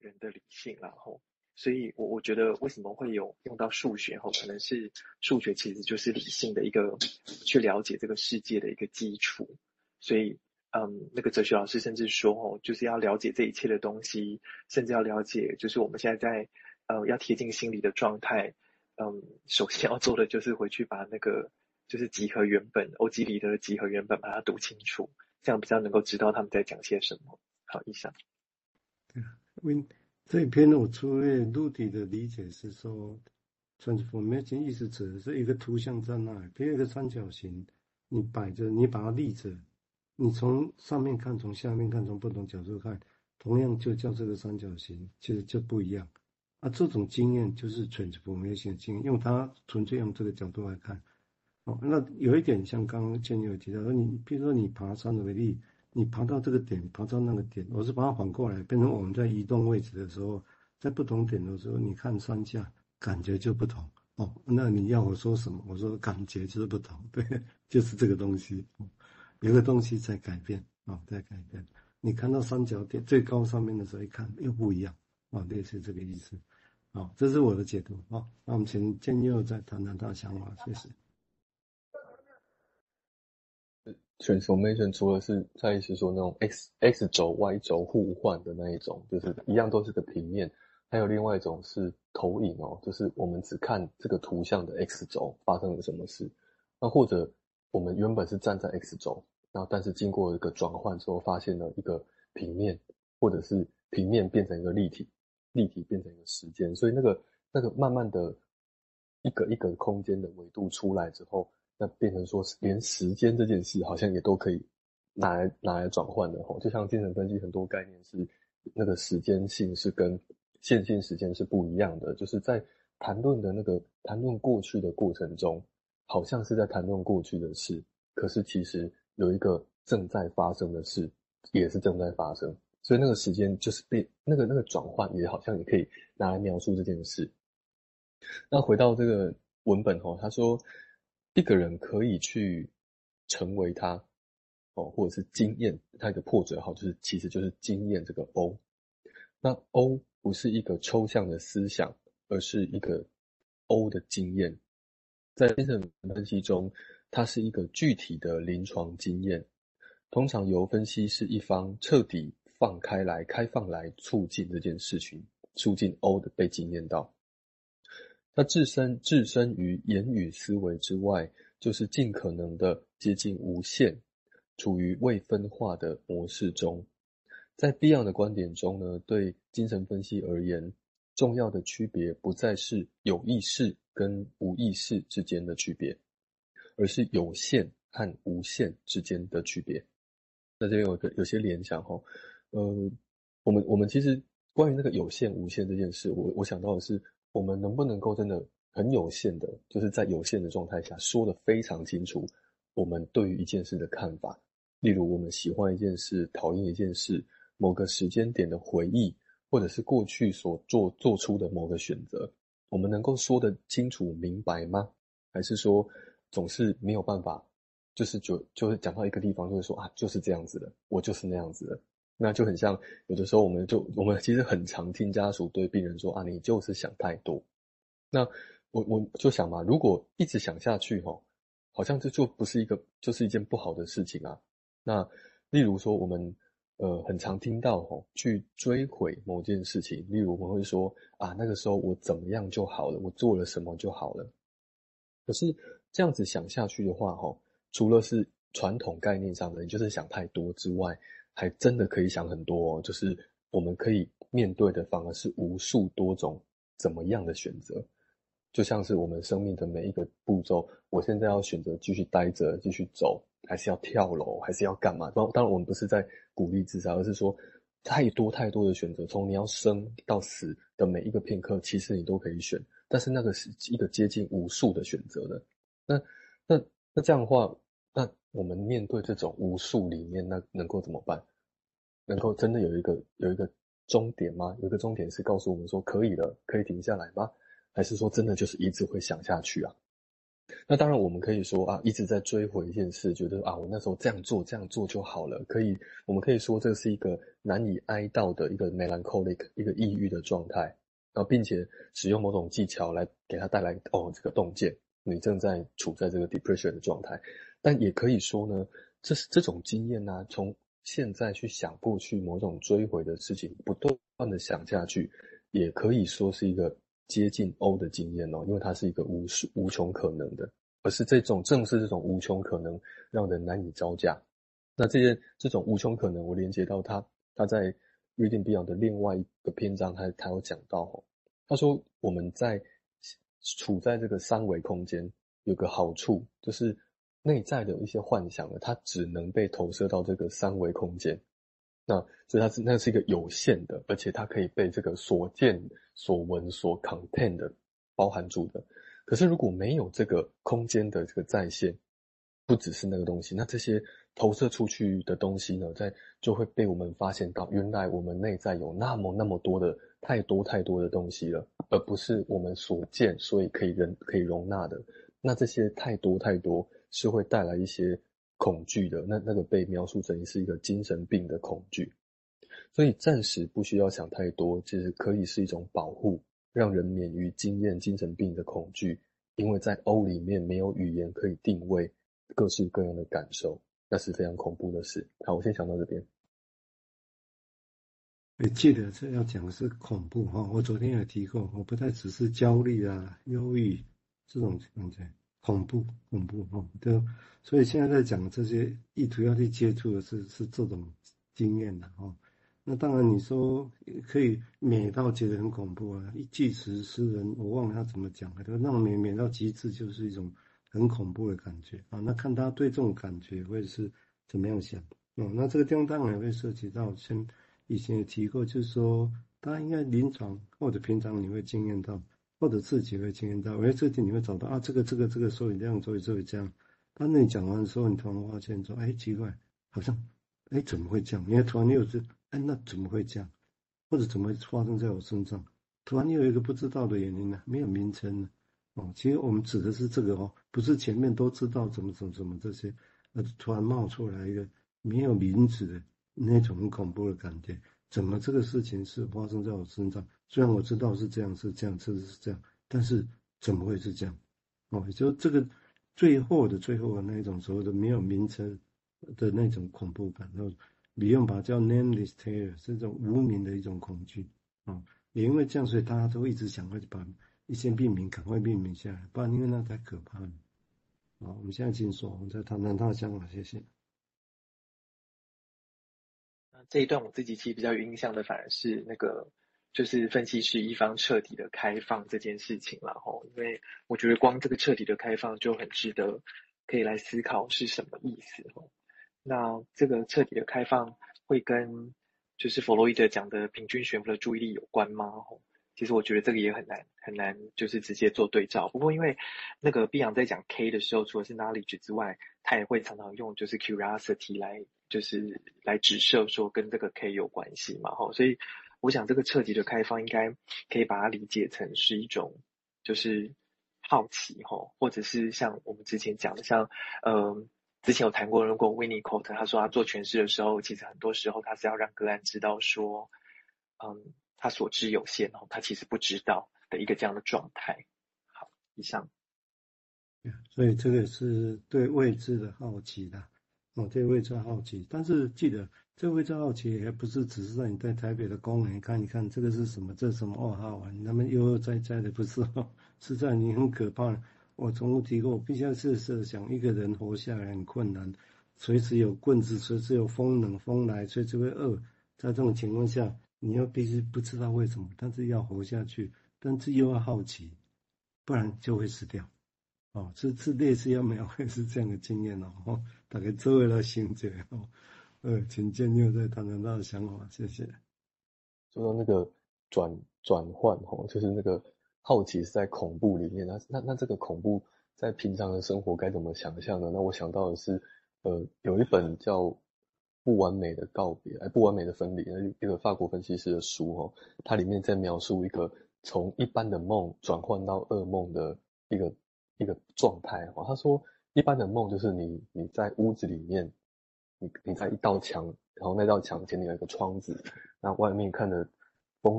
人的理性，然后，所以我我觉得为什么会有用到数学后，可能是数学其实就是理性的一个去了解这个世界的一个基础，所以，嗯，那个哲学老师甚至说哦，就是要了解这一切的东西，甚至要了解，就是我们现在在，呃，要贴近心理的状态，嗯，首先要做的就是回去把那个就是集合原本，欧几里得的集合原本把它读清楚，这样比较能够知道他们在讲些什么。好，以上。对，为这一篇我粗略陆地的理解是说，transformation 意思指的是一个图像在那里，比如一个三角形，你摆着，你把它立着，你从上面看，从下面看，从不同角度看，同样就叫这个三角形，其实就不一样。啊，这种经验就是 transformation 经验，用它纯粹用这个角度来看。哦，那有一点像刚刚建有提到说，你比如说你爬山为例。你爬到这个点，爬到那个点，我是把它反过来，变成我们在移动位置的时候，在不同点的时候，你看山下感觉就不同哦。那你要我说什么？我说感觉就是不同，对，就是这个东西，有个东西在改变啊、哦，在改变。你看到三角点最高上面的时候，一看又不一样啊，类、似这个意思。好、哦，这是我的解读啊、哦。那我们请建佑再谈谈他的想法，谢谢。Transformation 除了是在意思说那种 x x 轴 y 轴互换的那一种，就是一样都是个平面，还有另外一种是投影哦，就是我们只看这个图像的 x 轴发生了什么事，那或者我们原本是站在 x 轴，然后但是经过一个转换之后，发现了一个平面，或者是平面变成一个立体，立体变成一个时间，所以那个那个慢慢的一个一个空间的维度出来之后。那变成说，连时间这件事好像也都可以拿来拿来转换的吼，就像精神分析很多概念是那个时间性是跟线性时间是不一样的，就是在谈论的那个谈论过去的过程中，好像是在谈论过去的事，可是其实有一个正在发生的事也是正在发生，所以那个时间就是变那个那个转换也好像也可以拿来描述这件事。那回到这个文本吼，他说。一个人可以去成为他，哦，或者是经验他一个破折号，就是其实就是经验这个 O。那 O 不是一个抽象的思想，而是一个 O 的经验。在精神分析中，它是一个具体的临床经验，通常由分析师一方彻底放开来、开放来促进这件事情，促进 O 的被经验到。它置身置身于言语思维之外，就是尽可能的接近无限，处于未分化的模式中。在 Beyond 的观点中呢，对精神分析而言，重要的区别不再是有意识跟无意识之间的区别，而是有限和无限之间的区别。那这边有个有些联想哈，呃，我们我们其实关于那个有限无限这件事，我我想到的是。我们能不能够真的很有限的，就是在有限的状态下说得非常清楚，我们对于一件事的看法，例如我们喜欢一件事，讨厌一件事，某个时间点的回忆，或者是过去所做做出的某个选择，我们能够说得清楚明白吗？还是说总是没有办法，就是就就是讲到一个地方就会说啊，就是这样子的，我就是那样子的。那就很像，有的时候我们就我们其实很常听家属对病人说啊，你就是想太多。那我我就想嘛，如果一直想下去吼，好像这就不是一个就是一件不好的事情啊。那例如说我们呃很常听到吼，去追悔某件事情，例如我们会说啊，那个时候我怎么样就好了，我做了什么就好了。可是这样子想下去的话吼，除了是传统概念上的，你就是想太多之外。还真的可以想很多，就是我们可以面对的反而是无数多种怎么样的选择，就像是我们生命的每一个步骤，我现在要选择继续待着，继续走，还是要跳楼，还是要干嘛？当当然，我们不是在鼓励自杀，而是说太多太多的选择，从你要生到死的每一个片刻，其实你都可以选，但是那个是一个接近无数的选择的。那那那这样的话。那我们面对这种无数里面，那能够怎么办？能够真的有一个有一个终点吗？有一个终点是告诉我们说可以了，可以停下来吗？还是说真的就是一直会想下去啊？那当然，我们可以说啊，一直在追回一件事，觉得啊，我那时候这样做这样做就好了。可以，我们可以说这是一个难以哀悼的一个 melancholic 一个抑郁的状态，然后并且使用某种技巧来给他带来哦这个洞见，你正在处在这个 depression 的状态。但也可以说呢，这是这种经验呢、从现在去想过去某种追回的事情，不断的想下去，也可以说是一个。接近 O 的经验哦，因为它是一个无数无穷可能的，而是这种正是这种无穷可能让人难以招架。那这些这种无穷可能，我连接到他他在 Reading Beyond 的另外一个篇章，他他有讲到哦，他说我们在处在这个三维空间有个好处，就是内在的一些幻想呢，它只能被投射到这个三维空间。那所以它是那是一个有限的，而且它可以被这个所见所闻所 contain 的包含住的。可是如果没有这个空间的这个再现，不只是那个东西，那这些投射出去的东西呢，在就会被我们发现到，原来我们内在有那么那么多的太多太多的东西了，而不是我们所见所以可以人可以容纳的。那这些太多太多是会带来一些。恐惧的那那个被描述成是一个精神病的恐惧，所以暂时不需要想太多，其实可以是一种保护，让人免于经验精神病的恐惧，因为在 O 里面没有语言可以定位各式各样的感受，那是非常恐怖的事。好，我先讲到这边。你记得这要讲的是恐怖哈，我昨天也提过，我不太只是焦虑啊、忧郁这种感觉。恐怖，恐怖哈，对，所以现在在讲这些意图要去接触的是是这种经验的哈。那当然你说可以美到觉得很恐怖啊，一巨石诗人我忘了他怎么讲的，那种美美到极致就是一种很恐怖的感觉啊。那看他对这种感觉会是怎么样想哦。那这个地方当然也会涉及到，先以前也提过，就是说他应该临床或者平常你会经验到。或者自己会经验到，哎，这里你会找到啊，这个这个这个，所以这样，所以所以这样。当你讲完的时候，你突然发现说，哎，奇怪，好像，哎，怎么会这样？因为突然又是，哎，那怎么会这样？或者怎么发生在我身上？突然又有一个不知道的原因呢？没有名称呢？哦，其实我们指的是这个哦，不是前面都知道怎么怎么怎么这些，而突然冒出来一个没有名字的那种很恐怖的感觉。怎么这个事情是发生在我身上？虽然我知道是这样，是这样，是是这样，但是怎么会是这样？哦，就这个最后的最后的那一种所谓的没有名称的那种恐怖感，然后李用把叫 nameless terror，是这种无名的一种恐惧。哦，也因为这样，所以大家都一直想快把一些病名赶快命名下来，不然因为那太可怕了。好，我们现在请说，我们再谈谈他的想法，谢谢。这一段我自己其实比较有印象的，反而是那个就是分析师一方彻底的开放这件事情了吼，因为我觉得光这个彻底的开放就很值得可以来思考是什么意思吼。那这个彻底的开放会跟就是弗洛伊德讲的平均悬浮的注意力有关吗？吼，其实我觉得这个也很难很难就是直接做对照。不过因为那个碧昂在讲 K 的时候，除了是 knowledge 之外，他也会常常用就是 curiosity 来。就是来指涉说跟这个 K 有关系嘛，吼，所以我想这个彻底的开放应该可以把它理解成是一种就是好奇，吼，或者是像我们之前讲的，像呃之前有谈过，如果 Winnicott 他说他做诠释的时候，其实很多时候他是要让个案知道说，嗯，他所知有限，哦，他其实不知道的一个这样的状态。好，以上。所以这个是对未知的好奇的。哦，这位在好奇，但是记得这未知好奇，也不是只是让你在台北的公园看一看这个是什么，这是什么哦，好玩，那么悠悠哉哉的，不是哦，实在你很可怕。我从无提过，我必须要是想一个人活下来很困难，随时有棍子，随时有风冷风来，随时会饿。在这种情况下，你要必须不知道为什么，但是要活下去，但是又要好奇，不然就会死掉。哦，这这类似要描绘是这样的经验哦，大概周围的心结哦，呃，请建佑再谈谈他的想法，谢谢。说到那个转转换哦，就是那个好奇是在恐怖里面，那那那这个恐怖在平常的生活该怎么想象呢？那我想到的是，呃，有一本叫《不完美的告别》哎，《不完美的分离》那一个法国分析师的书哦，它里面在描述一个从一般的梦转换到噩梦的一个。一个状态哦。他说，一般的梦就是你你在屋子里面，你你在一道墙，然后那道墙前面有一个窗子，那外面看着